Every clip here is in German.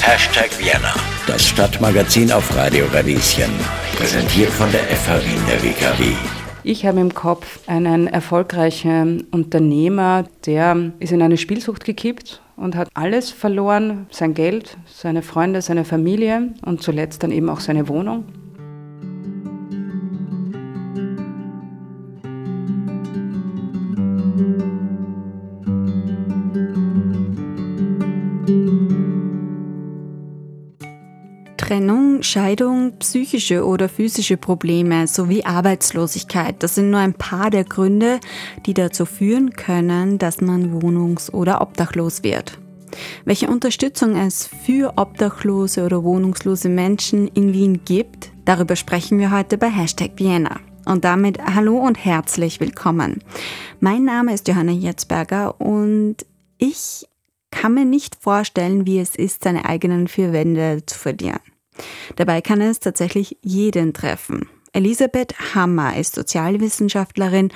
Hashtag Vienna, das Stadtmagazin auf Radio Radieschen. Präsentiert von der FH Wien der WKW. Ich habe im Kopf einen erfolgreichen Unternehmer, der ist in eine Spielsucht gekippt und hat alles verloren, sein Geld, seine Freunde, seine Familie und zuletzt dann eben auch seine Wohnung. Trennung, Scheidung, psychische oder physische Probleme sowie Arbeitslosigkeit, das sind nur ein paar der Gründe, die dazu führen können, dass man wohnungs- oder obdachlos wird. Welche Unterstützung es für obdachlose oder wohnungslose Menschen in Wien gibt, darüber sprechen wir heute bei Hashtag Vienna. Und damit hallo und herzlich willkommen. Mein Name ist Johanna Jetzberger und ich kann mir nicht vorstellen, wie es ist, seine eigenen vier Wände zu verlieren. Dabei kann es tatsächlich jeden treffen. Elisabeth Hammer ist Sozialwissenschaftlerin,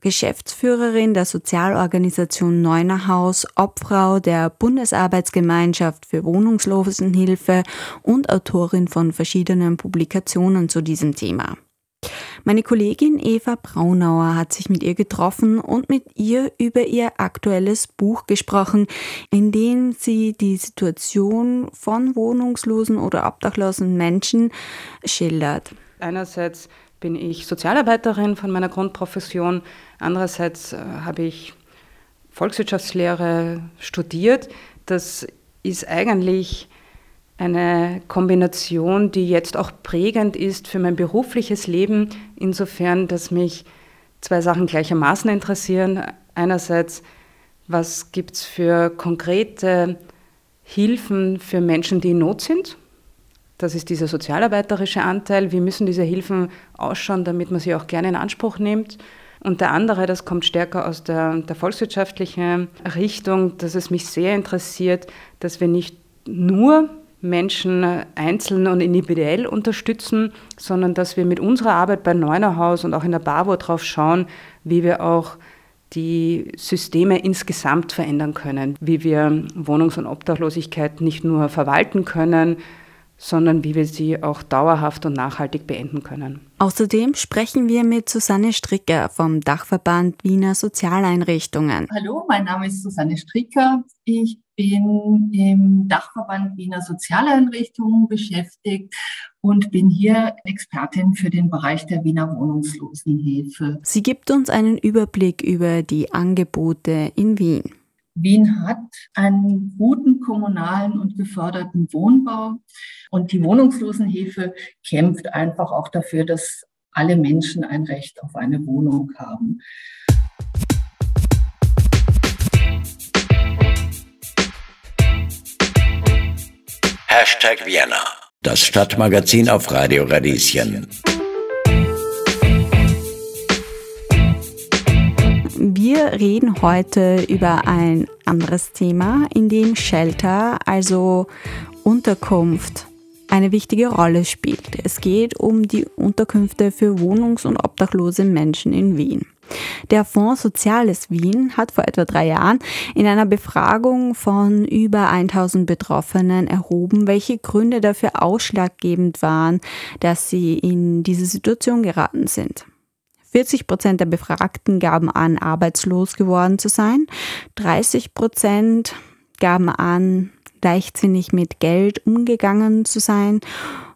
Geschäftsführerin der Sozialorganisation Neunerhaus, Obfrau der Bundesarbeitsgemeinschaft für Wohnungslosenhilfe und Autorin von verschiedenen Publikationen zu diesem Thema. Meine Kollegin Eva Braunauer hat sich mit ihr getroffen und mit ihr über ihr aktuelles Buch gesprochen, in dem sie die Situation von wohnungslosen oder obdachlosen Menschen schildert. Einerseits bin ich Sozialarbeiterin von meiner Grundprofession, andererseits äh, habe ich Volkswirtschaftslehre studiert. Das ist eigentlich eine Kombination, die jetzt auch prägend ist für mein berufliches Leben, insofern, dass mich zwei Sachen gleichermaßen interessieren. Einerseits, was gibt es für konkrete Hilfen für Menschen, die in Not sind? Das ist dieser sozialarbeiterische Anteil. Wie müssen diese Hilfen ausschauen, damit man sie auch gerne in Anspruch nimmt? Und der andere, das kommt stärker aus der, der volkswirtschaftlichen Richtung, dass es mich sehr interessiert, dass wir nicht nur Menschen einzeln und individuell unterstützen, sondern dass wir mit unserer Arbeit bei Neunerhaus und auch in der BAWO drauf schauen, wie wir auch die Systeme insgesamt verändern können, wie wir Wohnungs- und Obdachlosigkeit nicht nur verwalten können, sondern wie wir sie auch dauerhaft und nachhaltig beenden können. Außerdem sprechen wir mit Susanne Stricker vom Dachverband Wiener Sozialeinrichtungen. Hallo, mein Name ist Susanne Stricker. Ich bin im Dachverband Wiener Sozialeinrichtungen beschäftigt und bin hier Expertin für den Bereich der Wiener Wohnungslosenhilfe. Sie gibt uns einen Überblick über die Angebote in Wien. Wien hat einen guten kommunalen und geförderten Wohnbau und die Wohnungslosenhilfe kämpft einfach auch dafür, dass alle Menschen ein Recht auf eine Wohnung haben. Hashtag Vienna, das Stadtmagazin auf Radio Radieschen. Wir reden heute über ein anderes Thema, in dem Shelter, also Unterkunft, eine wichtige Rolle spielt. Es geht um die Unterkünfte für wohnungs- und obdachlose Menschen in Wien. Der Fonds Soziales Wien hat vor etwa drei Jahren in einer Befragung von über 1000 Betroffenen erhoben, welche Gründe dafür ausschlaggebend waren, dass sie in diese Situation geraten sind. 40 Prozent der Befragten gaben an, arbeitslos geworden zu sein. 30 Prozent gaben an, leichtsinnig mit Geld umgegangen zu sein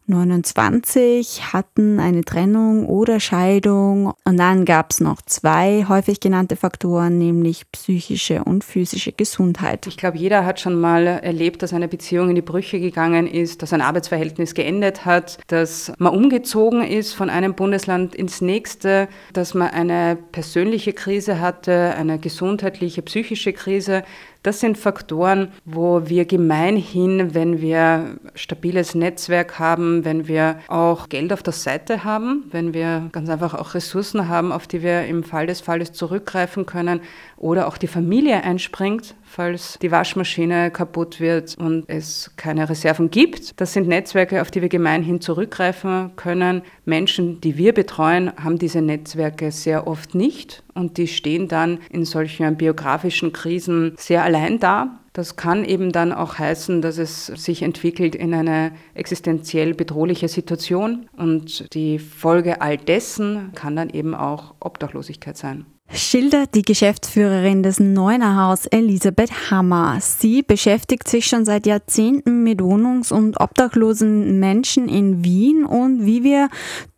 29 hatten eine Trennung oder Scheidung und dann gab es noch zwei häufig genannte Faktoren, nämlich psychische und physische Gesundheit. Ich glaube, jeder hat schon mal erlebt, dass eine Beziehung in die Brüche gegangen ist, dass ein Arbeitsverhältnis geendet hat, dass man umgezogen ist von einem Bundesland ins nächste, dass man eine persönliche Krise hatte, eine gesundheitliche, psychische Krise. Das sind Faktoren, wo wir gemeinhin, wenn wir stabiles Netzwerk haben, wenn wir auch Geld auf der Seite haben, wenn wir ganz einfach auch Ressourcen haben, auf die wir im Fall des Falles zurückgreifen können oder auch die Familie einspringt, falls die Waschmaschine kaputt wird und es keine Reserven gibt. Das sind Netzwerke, auf die wir gemeinhin zurückgreifen können. Menschen, die wir betreuen, haben diese Netzwerke sehr oft nicht und die stehen dann in solchen biografischen Krisen sehr allein da. Das kann eben dann auch heißen, dass es sich entwickelt in eine existenziell bedrohliche Situation und die Folge all dessen kann dann eben auch Obdachlosigkeit sein schildert die Geschäftsführerin des Neunerhaus Elisabeth Hammer. Sie beschäftigt sich schon seit Jahrzehnten mit wohnungs- und obdachlosen Menschen in Wien und wie wir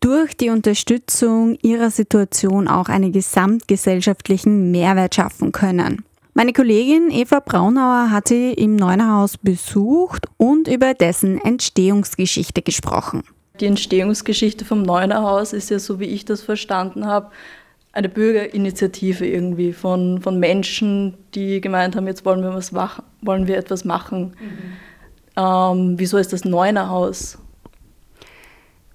durch die Unterstützung ihrer Situation auch einen gesamtgesellschaftlichen Mehrwert schaffen können. Meine Kollegin Eva Braunauer hat sie im Neunerhaus besucht und über dessen Entstehungsgeschichte gesprochen. Die Entstehungsgeschichte vom Neunerhaus ist ja, so wie ich das verstanden habe, eine Bürgerinitiative irgendwie von, von Menschen, die gemeint haben, jetzt wollen wir, was machen, wollen wir etwas machen. Mhm. Ähm, wieso ist das Neunerhaus?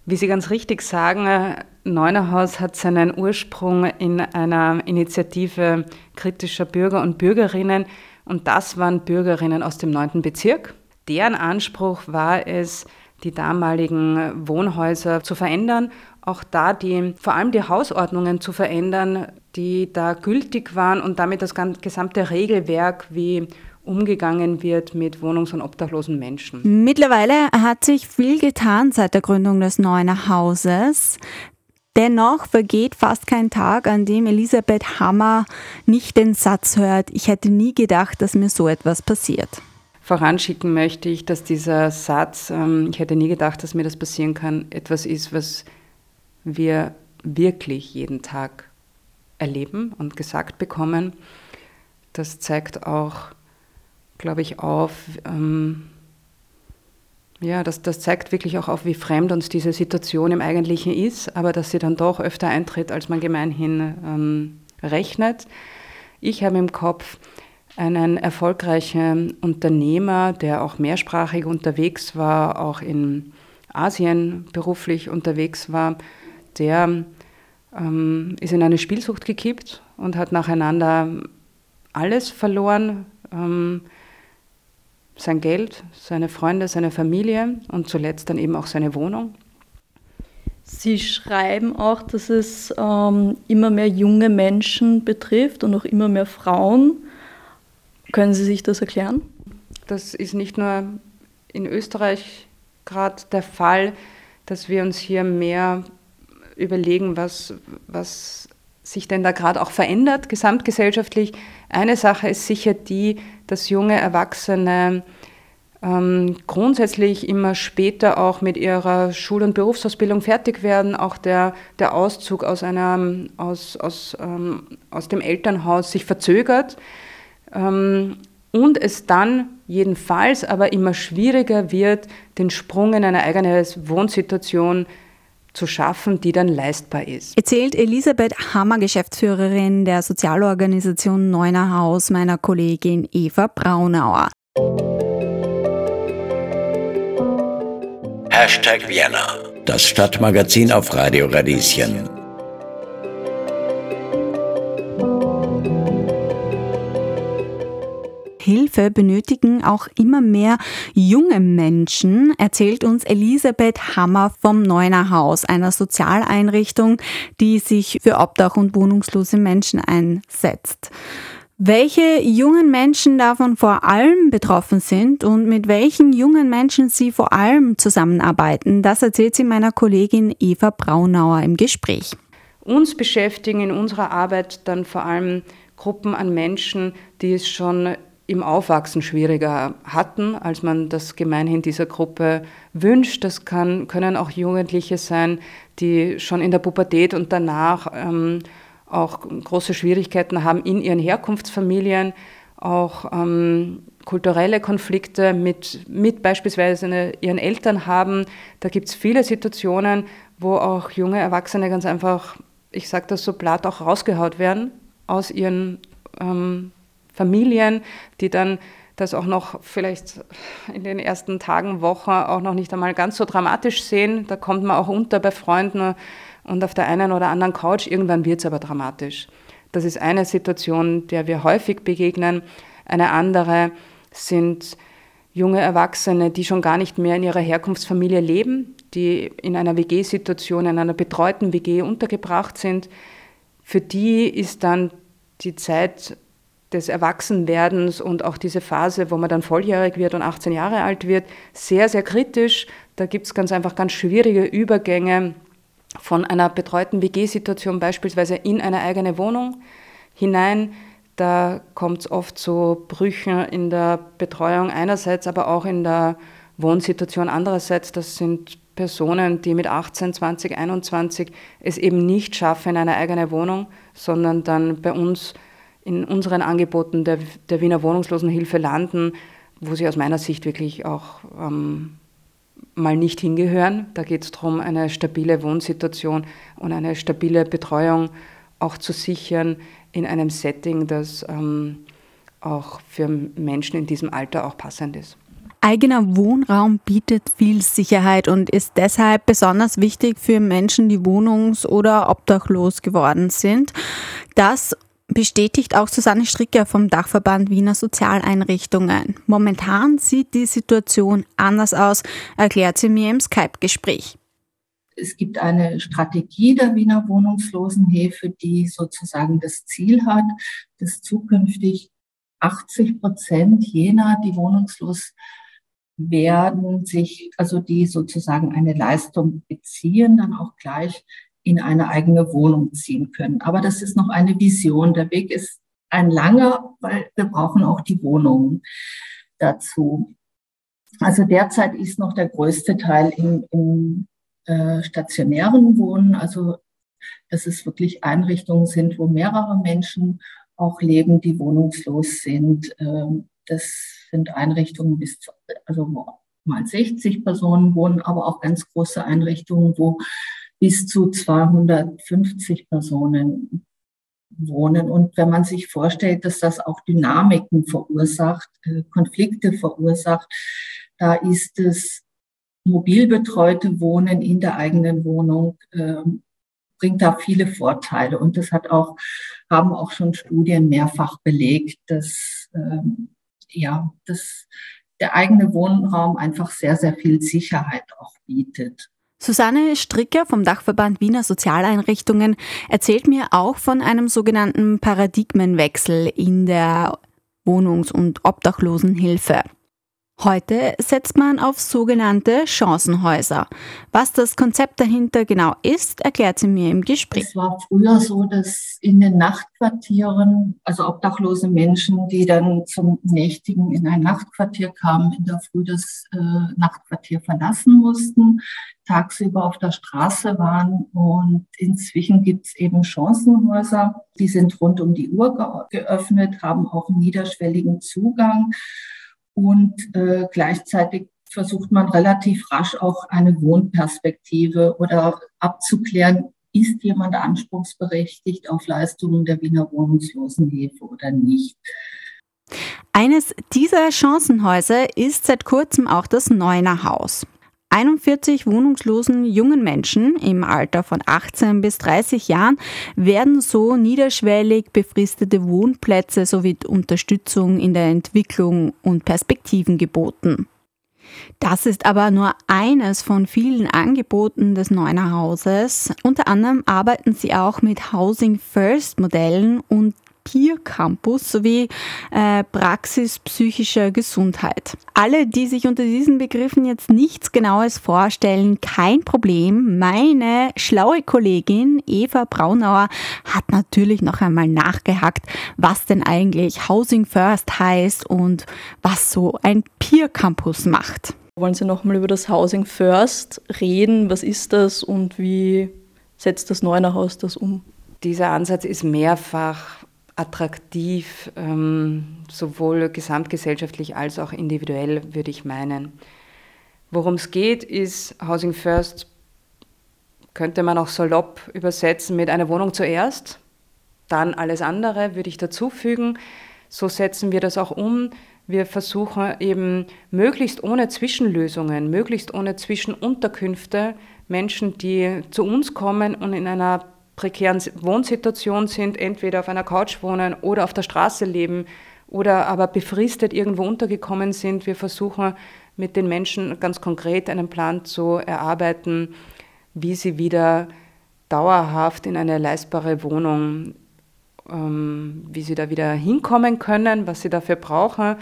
Wie Sie ganz richtig sagen, Neunerhaus hat seinen Ursprung in einer Initiative kritischer Bürger und Bürgerinnen und das waren Bürgerinnen aus dem 9. Bezirk. Deren Anspruch war es, die damaligen Wohnhäuser zu verändern auch da die, vor allem die Hausordnungen zu verändern, die da gültig waren und damit das gesamte Regelwerk, wie umgegangen wird mit wohnungs- und obdachlosen Menschen. Mittlerweile hat sich viel getan seit der Gründung des neuen Hauses. Dennoch vergeht fast kein Tag, an dem Elisabeth Hammer nicht den Satz hört, ich hätte nie gedacht, dass mir so etwas passiert. Voranschicken möchte ich, dass dieser Satz, ähm, ich hätte nie gedacht, dass mir das passieren kann, etwas ist, was wir wirklich jeden Tag erleben und gesagt bekommen. Das zeigt auch, glaube ich, auf, ähm, ja, das, das zeigt wirklich auch auf, wie fremd uns diese Situation im Eigentlichen ist, aber dass sie dann doch öfter eintritt, als man gemeinhin ähm, rechnet. Ich habe im Kopf einen erfolgreichen Unternehmer, der auch mehrsprachig unterwegs war, auch in Asien beruflich unterwegs war, der ähm, ist in eine Spielsucht gekippt und hat nacheinander alles verloren. Ähm, sein Geld, seine Freunde, seine Familie und zuletzt dann eben auch seine Wohnung. Sie schreiben auch, dass es ähm, immer mehr junge Menschen betrifft und auch immer mehr Frauen. Können Sie sich das erklären? Das ist nicht nur in Österreich gerade der Fall, dass wir uns hier mehr überlegen, was, was sich denn da gerade auch verändert, gesamtgesellschaftlich. Eine Sache ist sicher die, dass junge Erwachsene ähm, grundsätzlich immer später auch mit ihrer Schul- und Berufsausbildung fertig werden. Auch der, der Auszug aus, einer, aus, aus, ähm, aus dem Elternhaus sich verzögert. Ähm, und es dann jedenfalls aber immer schwieriger wird, den Sprung in eine eigene Wohnsituation zu zu schaffen, die dann leistbar ist. Erzählt Elisabeth Hammer, Geschäftsführerin der Sozialorganisation Neuner Haus, meiner Kollegin Eva Braunauer. Hashtag Vienna, das Stadtmagazin auf Radio Radieschen. Hilfe benötigen auch immer mehr junge Menschen, erzählt uns Elisabeth Hammer vom Neuner Haus, einer Sozialeinrichtung, die sich für Obdach- und wohnungslose Menschen einsetzt. Welche jungen Menschen davon vor allem betroffen sind und mit welchen jungen Menschen sie vor allem zusammenarbeiten, das erzählt sie meiner Kollegin Eva Braunauer im Gespräch. Uns beschäftigen in unserer Arbeit dann vor allem Gruppen an Menschen, die es schon im Aufwachsen schwieriger hatten, als man das gemeinhin dieser Gruppe wünscht. Das kann, können auch Jugendliche sein, die schon in der Pubertät und danach ähm, auch große Schwierigkeiten haben in ihren Herkunftsfamilien, auch ähm, kulturelle Konflikte mit, mit beispielsweise eine, ihren Eltern haben. Da gibt es viele Situationen, wo auch junge Erwachsene ganz einfach, ich sage das so platt, auch rausgehaut werden aus ihren ähm, Familien, die dann das auch noch vielleicht in den ersten Tagen, Wochen auch noch nicht einmal ganz so dramatisch sehen. Da kommt man auch unter bei Freunden und auf der einen oder anderen Couch. Irgendwann wird es aber dramatisch. Das ist eine Situation, der wir häufig begegnen. Eine andere sind junge Erwachsene, die schon gar nicht mehr in ihrer Herkunftsfamilie leben, die in einer WG-Situation, in einer betreuten WG untergebracht sind. Für die ist dann die Zeit des Erwachsenwerdens und auch diese Phase, wo man dann volljährig wird und 18 Jahre alt wird, sehr, sehr kritisch. Da gibt es ganz einfach ganz schwierige Übergänge von einer betreuten WG-Situation beispielsweise in eine eigene Wohnung hinein. Da kommt es oft zu Brüchen in der Betreuung einerseits, aber auch in der Wohnsituation andererseits. Das sind Personen, die mit 18, 20, 21 es eben nicht schaffen in eine eigene Wohnung, sondern dann bei uns in unseren Angeboten der, der Wiener Wohnungslosenhilfe landen, wo sie aus meiner Sicht wirklich auch ähm, mal nicht hingehören. Da geht es darum, eine stabile Wohnsituation und eine stabile Betreuung auch zu sichern in einem Setting, das ähm, auch für Menschen in diesem Alter auch passend ist. Eigener Wohnraum bietet viel Sicherheit und ist deshalb besonders wichtig für Menschen, die wohnungs- oder obdachlos geworden sind. Das bestätigt auch Susanne Stricker vom Dachverband Wiener Sozialeinrichtungen. Momentan sieht die Situation anders aus, erklärt sie mir im Skype-Gespräch. Es gibt eine Strategie der Wiener Wohnungslosenhilfe, die sozusagen das Ziel hat, dass zukünftig 80 Prozent jener, die wohnungslos werden, sich, also die sozusagen eine Leistung beziehen, dann auch gleich in eine eigene Wohnung ziehen können. Aber das ist noch eine Vision. Der Weg ist ein langer, weil wir brauchen auch die Wohnungen dazu. Also derzeit ist noch der größte Teil im, im äh, stationären Wohnen, also dass es wirklich Einrichtungen sind, wo mehrere Menschen auch leben, die wohnungslos sind. Ähm, das sind Einrichtungen bis, zu, also mal 60 Personen wohnen, aber auch ganz große Einrichtungen, wo bis zu 250 Personen wohnen. Und wenn man sich vorstellt, dass das auch Dynamiken verursacht, äh, Konflikte verursacht, da ist es mobil betreute Wohnen in der eigenen Wohnung, äh, bringt da viele Vorteile. Und das hat auch, haben auch schon Studien mehrfach belegt, dass, äh, ja, dass der eigene Wohnraum einfach sehr, sehr viel Sicherheit auch bietet. Susanne Stricker vom Dachverband Wiener Sozialeinrichtungen erzählt mir auch von einem sogenannten Paradigmenwechsel in der Wohnungs- und Obdachlosenhilfe. Heute setzt man auf sogenannte Chancenhäuser. Was das Konzept dahinter genau ist, erklärt sie mir im Gespräch. Es war früher so, dass in den Nachtquartieren, also obdachlose Menschen, die dann zum Nächtigen in ein Nachtquartier kamen, in der Früh das äh, Nachtquartier verlassen mussten, tagsüber auf der Straße waren. Und inzwischen gibt es eben Chancenhäuser, die sind rund um die Uhr geöffnet, haben auch niederschwelligen Zugang und äh, gleichzeitig versucht man relativ rasch auch eine Wohnperspektive oder abzuklären, ist jemand anspruchsberechtigt auf Leistungen der Wiener Wohnungslosenhilfe oder nicht. Eines dieser Chancenhäuser ist seit kurzem auch das Neuner Haus. 41 wohnungslosen jungen Menschen im Alter von 18 bis 30 Jahren werden so niederschwellig befristete Wohnplätze sowie Unterstützung in der Entwicklung und Perspektiven geboten. Das ist aber nur eines von vielen Angeboten des Neuner Hauses. Unter anderem arbeiten sie auch mit Housing First Modellen und Peer Campus sowie äh, Praxis psychischer Gesundheit. Alle, die sich unter diesen Begriffen jetzt nichts Genaues vorstellen, kein Problem. Meine schlaue Kollegin Eva Braunauer hat natürlich noch einmal nachgehackt, was denn eigentlich Housing First heißt und was so ein Peer Campus macht. Wollen Sie noch mal über das Housing First reden? Was ist das und wie setzt das Neunerhaus das um? Dieser Ansatz ist mehrfach attraktiv, ähm, sowohl gesamtgesellschaftlich als auch individuell, würde ich meinen. Worum es geht, ist Housing First, könnte man auch salopp übersetzen mit einer Wohnung zuerst, dann alles andere, würde ich dazufügen. So setzen wir das auch um. Wir versuchen eben möglichst ohne Zwischenlösungen, möglichst ohne Zwischenunterkünfte Menschen, die zu uns kommen und in einer prekären Wohnsituation sind, entweder auf einer Couch wohnen oder auf der Straße leben oder aber befristet irgendwo untergekommen sind. Wir versuchen mit den Menschen ganz konkret einen Plan zu erarbeiten, wie sie wieder dauerhaft in eine leistbare Wohnung ähm, wie sie da wieder hinkommen können, was sie dafür brauchen.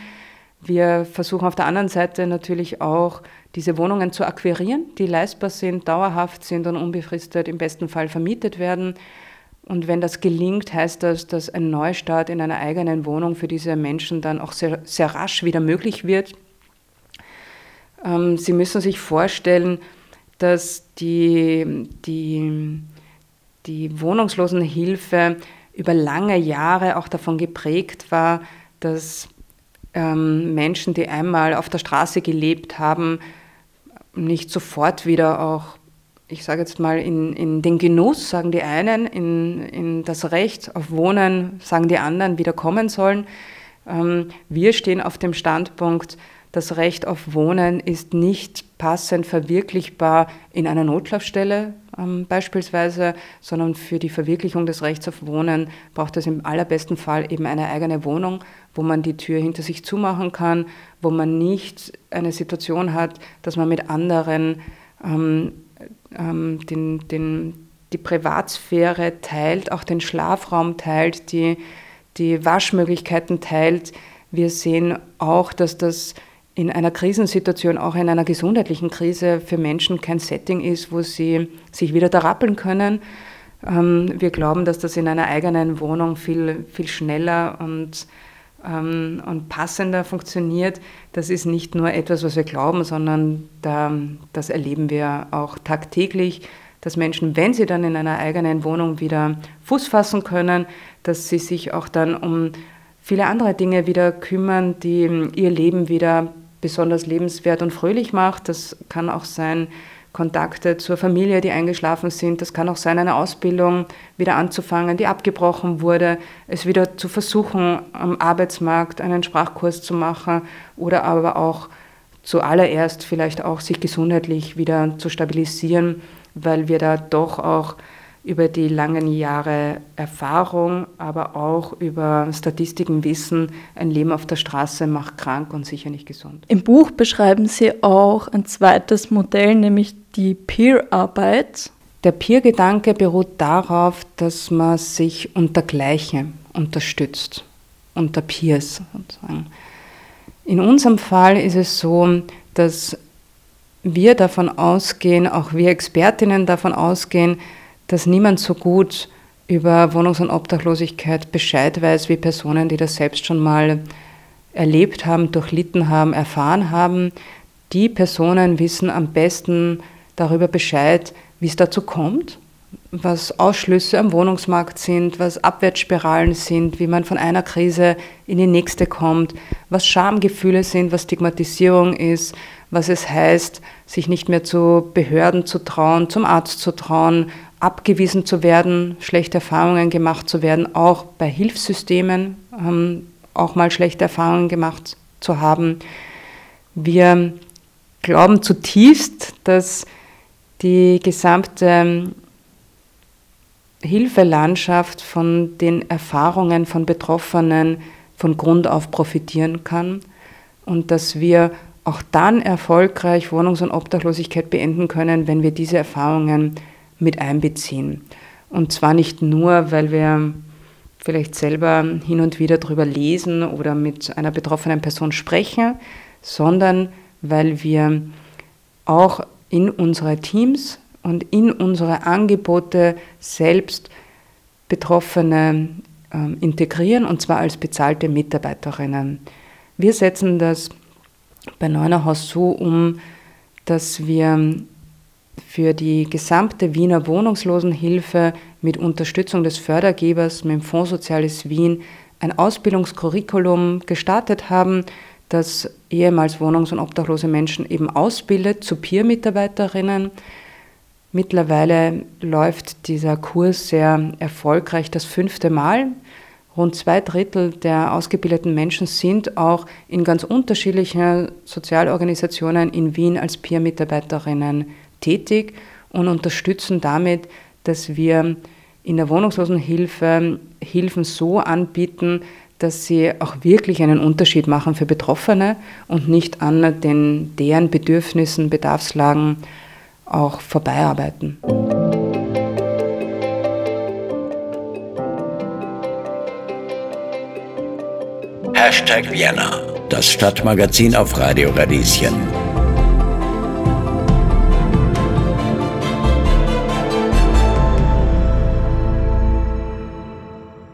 Wir versuchen auf der anderen Seite natürlich auch, diese Wohnungen zu akquirieren, die leistbar sind, dauerhaft sind und unbefristet im besten Fall vermietet werden. Und wenn das gelingt, heißt das, dass ein Neustart in einer eigenen Wohnung für diese Menschen dann auch sehr, sehr rasch wieder möglich wird. Ähm, sie müssen sich vorstellen, dass die, die, die Wohnungslosenhilfe über lange Jahre auch davon geprägt war, dass ähm, Menschen, die einmal auf der Straße gelebt haben, nicht sofort wieder auch, ich sage jetzt mal, in, in den Genuss, sagen die einen, in, in das Recht auf Wohnen, sagen die anderen, wieder kommen sollen. Ähm, wir stehen auf dem Standpunkt, das Recht auf Wohnen ist nicht passend verwirklichbar in einer Notschlafstelle ähm, beispielsweise, sondern für die Verwirklichung des Rechts auf Wohnen braucht es im allerbesten Fall eben eine eigene Wohnung, wo man die Tür hinter sich zumachen kann, wo man nicht eine Situation hat, dass man mit anderen ähm, ähm, den, den, die Privatsphäre teilt, auch den Schlafraum teilt, die, die Waschmöglichkeiten teilt. Wir sehen auch, dass das in einer Krisensituation, auch in einer gesundheitlichen Krise für Menschen kein Setting ist, wo sie sich wieder da rappeln können. Ähm, wir glauben, dass das in einer eigenen Wohnung viel, viel schneller und, ähm, und passender funktioniert. Das ist nicht nur etwas, was wir glauben, sondern da, das erleben wir auch tagtäglich, dass Menschen, wenn sie dann in einer eigenen Wohnung wieder Fuß fassen können, dass sie sich auch dann um viele andere Dinge wieder kümmern, die ihr Leben wieder besonders lebenswert und fröhlich macht. Das kann auch sein Kontakte zur Familie, die eingeschlafen sind. Das kann auch sein, eine Ausbildung wieder anzufangen, die abgebrochen wurde, es wieder zu versuchen, am Arbeitsmarkt einen Sprachkurs zu machen oder aber auch zuallererst vielleicht auch sich gesundheitlich wieder zu stabilisieren, weil wir da doch auch über die langen Jahre Erfahrung, aber auch über Statistiken wissen, ein Leben auf der Straße macht krank und sicher nicht gesund. Im Buch beschreiben Sie auch ein zweites Modell, nämlich die Peer-Arbeit. Der Peer-Gedanke beruht darauf, dass man sich unter Gleiche unterstützt, unter Peers sozusagen. In unserem Fall ist es so, dass wir davon ausgehen, auch wir Expertinnen davon ausgehen, dass niemand so gut über Wohnungs- und Obdachlosigkeit Bescheid weiß wie Personen, die das selbst schon mal erlebt haben, durchlitten haben, erfahren haben. Die Personen wissen am besten darüber Bescheid, wie es dazu kommt, was Ausschlüsse am Wohnungsmarkt sind, was Abwärtsspiralen sind, wie man von einer Krise in die nächste kommt, was Schamgefühle sind, was Stigmatisierung ist, was es heißt, sich nicht mehr zu Behörden zu trauen, zum Arzt zu trauen, abgewiesen zu werden, schlechte Erfahrungen gemacht zu werden, auch bei Hilfssystemen ähm, auch mal schlechte Erfahrungen gemacht zu haben. Wir glauben zutiefst, dass die gesamte Hilfelandschaft von den Erfahrungen von Betroffenen von Grund auf profitieren kann und dass wir auch dann erfolgreich Wohnungs- und Obdachlosigkeit beenden können, wenn wir diese Erfahrungen mit einbeziehen. Und zwar nicht nur, weil wir vielleicht selber hin und wieder darüber lesen oder mit einer betroffenen Person sprechen, sondern weil wir auch in unsere Teams und in unsere Angebote selbst Betroffene äh, integrieren, und zwar als bezahlte Mitarbeiterinnen. Wir setzen das bei Neunerhaus so um, dass wir für die gesamte Wiener Wohnungslosenhilfe mit Unterstützung des Fördergebers mit dem Fonds Soziales Wien ein Ausbildungskurriculum gestartet haben, das ehemals wohnungs- und obdachlose Menschen eben ausbildet zu Peer-Mitarbeiterinnen. Mittlerweile läuft dieser Kurs sehr erfolgreich das fünfte Mal. Rund zwei Drittel der ausgebildeten Menschen sind auch in ganz unterschiedlichen Sozialorganisationen in Wien als Peer-Mitarbeiterinnen tätig und unterstützen damit, dass wir in der Wohnungslosenhilfe Hilfen so anbieten, dass sie auch wirklich einen Unterschied machen für Betroffene und nicht an den, deren Bedürfnissen, Bedarfslagen auch vorbeiarbeiten. Hashtag Vienna, das Stadtmagazin auf Radio Radieschen.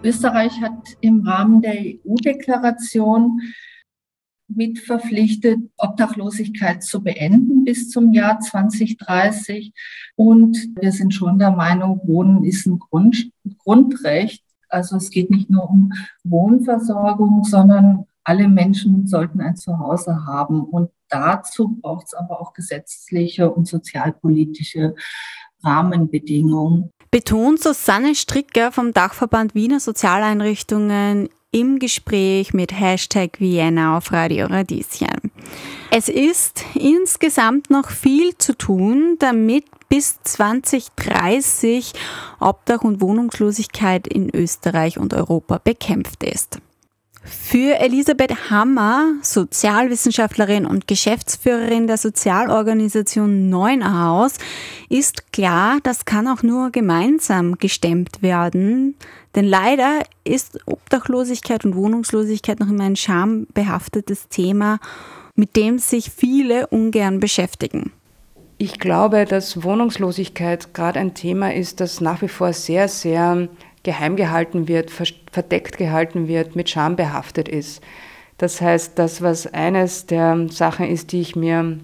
Österreich hat im Rahmen der EU-Deklaration mit verpflichtet, Obdachlosigkeit zu beenden bis zum Jahr 2030. Und wir sind schon der Meinung, Wohnen ist ein Grund, Grundrecht. Also es geht nicht nur um Wohnversorgung, sondern alle Menschen sollten ein Zuhause haben. Und dazu braucht es aber auch gesetzliche und sozialpolitische Rahmenbedingungen. Betont Susanne Stricker vom Dachverband Wiener Sozialeinrichtungen im Gespräch mit Hashtag Vienna auf Radio Radieschen. Es ist insgesamt noch viel zu tun, damit bis 2030 Obdach und Wohnungslosigkeit in Österreich und Europa bekämpft ist. Für Elisabeth Hammer, Sozialwissenschaftlerin und Geschäftsführerin der Sozialorganisation Neuenhaus, ist klar, das kann auch nur gemeinsam gestemmt werden. Denn leider ist Obdachlosigkeit und Wohnungslosigkeit noch immer ein schambehaftetes Thema, mit dem sich viele ungern beschäftigen. Ich glaube, dass Wohnungslosigkeit gerade ein Thema ist, das nach wie vor sehr, sehr geheim gehalten wird, verdeckt gehalten wird, mit Scham behaftet ist. Das heißt, das, was eines der Sachen ist, die ich mir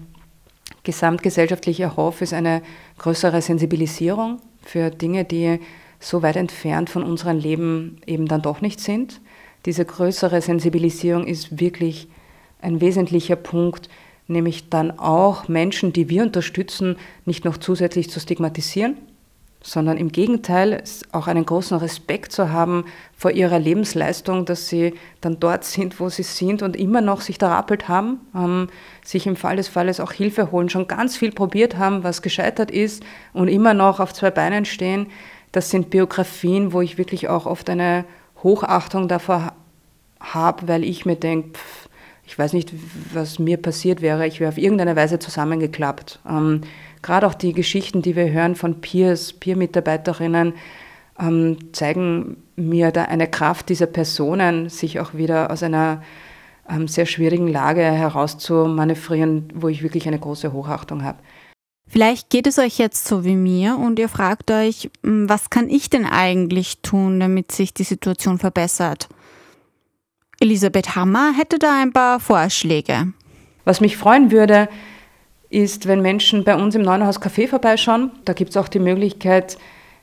gesamtgesellschaftlich erhoffe, ist eine größere Sensibilisierung für Dinge, die so weit entfernt von unserem Leben eben dann doch nicht sind. Diese größere Sensibilisierung ist wirklich ein wesentlicher Punkt, nämlich dann auch Menschen, die wir unterstützen, nicht noch zusätzlich zu stigmatisieren, sondern im Gegenteil auch einen großen Respekt zu haben vor ihrer Lebensleistung, dass sie dann dort sind, wo sie sind und immer noch sich darappelt haben, ähm, sich im Fall des Falles auch Hilfe holen, schon ganz viel probiert haben, was gescheitert ist und immer noch auf zwei Beinen stehen. Das sind Biografien, wo ich wirklich auch oft eine Hochachtung davor habe, weil ich mir denke, ich weiß nicht, was mir passiert wäre, ich wäre auf irgendeine Weise zusammengeklappt. Ähm, gerade auch die Geschichten, die wir hören von Peers, Peer-Mitarbeiterinnen, ähm, zeigen mir da eine Kraft dieser Personen, sich auch wieder aus einer ähm, sehr schwierigen Lage herauszumanövrieren, wo ich wirklich eine große Hochachtung habe. Vielleicht geht es euch jetzt so wie mir und ihr fragt euch, hm, was kann ich denn eigentlich tun, damit sich die Situation verbessert? Elisabeth Hammer hätte da ein paar Vorschläge. Was mich freuen würde, ist, wenn Menschen bei uns im Neuenhaus Café vorbeischauen. Da gibt es auch die Möglichkeit,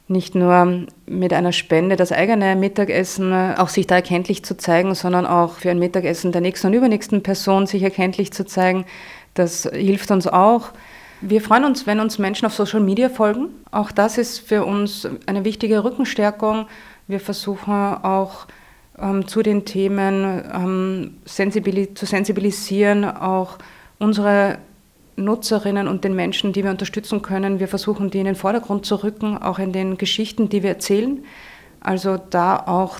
nicht nur mit einer Spende das eigene Mittagessen äh, auch sich da erkenntlich zu zeigen, sondern auch für ein Mittagessen der nächsten und übernächsten Person sich erkenntlich zu zeigen. Das hilft uns auch. Wir freuen uns, wenn uns Menschen auf Social Media folgen. Auch das ist für uns eine wichtige Rückenstärkung. Wir versuchen auch ähm, zu den Themen ähm, sensibilis zu sensibilisieren, auch unsere Nutzerinnen und den Menschen, die wir unterstützen können. Wir versuchen, die in den Vordergrund zu rücken, auch in den Geschichten, die wir erzählen. Also da auch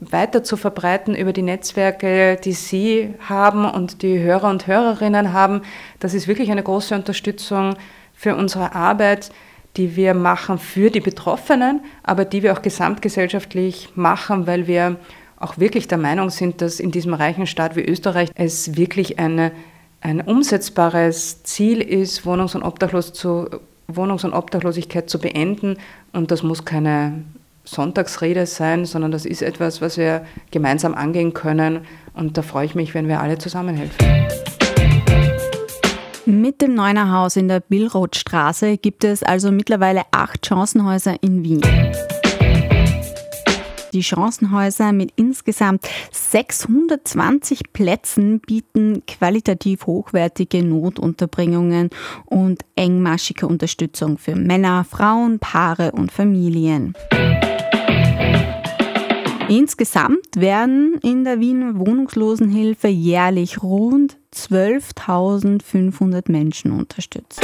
weiter zu verbreiten über die Netzwerke, die Sie haben und die Hörer und Hörerinnen haben. Das ist wirklich eine große Unterstützung für unsere Arbeit, die wir machen für die Betroffenen, aber die wir auch gesamtgesellschaftlich machen, weil wir auch wirklich der Meinung sind, dass in diesem reichen Staat wie Österreich es wirklich eine ein umsetzbares Ziel ist, Wohnungs- und, Obdachlos zu, Wohnungs- und Obdachlosigkeit zu beenden. Und das muss keine Sonntagsrede sein, sondern das ist etwas, was wir gemeinsam angehen können. Und da freue ich mich, wenn wir alle zusammenhelfen. Mit dem Neuner Haus in der Billrothstraße gibt es also mittlerweile acht Chancenhäuser in Wien die Chancenhäuser mit insgesamt 620 Plätzen bieten qualitativ hochwertige Notunterbringungen und engmaschige Unterstützung für Männer, Frauen, Paare und Familien. Insgesamt werden in der Wiener Wohnungslosenhilfe jährlich rund 12.500 Menschen unterstützt.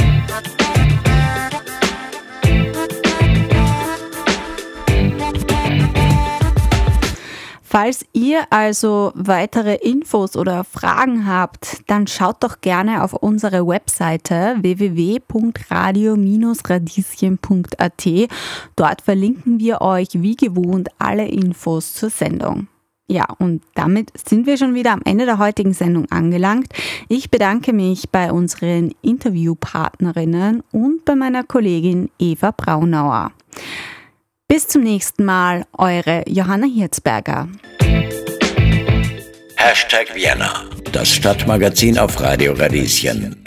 Falls ihr also weitere Infos oder Fragen habt, dann schaut doch gerne auf unsere Webseite www.radio-radieschen.at. Dort verlinken wir euch wie gewohnt alle Infos zur Sendung. Ja, und damit sind wir schon wieder am Ende der heutigen Sendung angelangt. Ich bedanke mich bei unseren Interviewpartnerinnen und bei meiner Kollegin Eva Braunauer. Bis zum nächsten Mal, eure Johanna Hirzberger. Hashtag Vienna, das Stadtmagazin auf Radio Radieschen.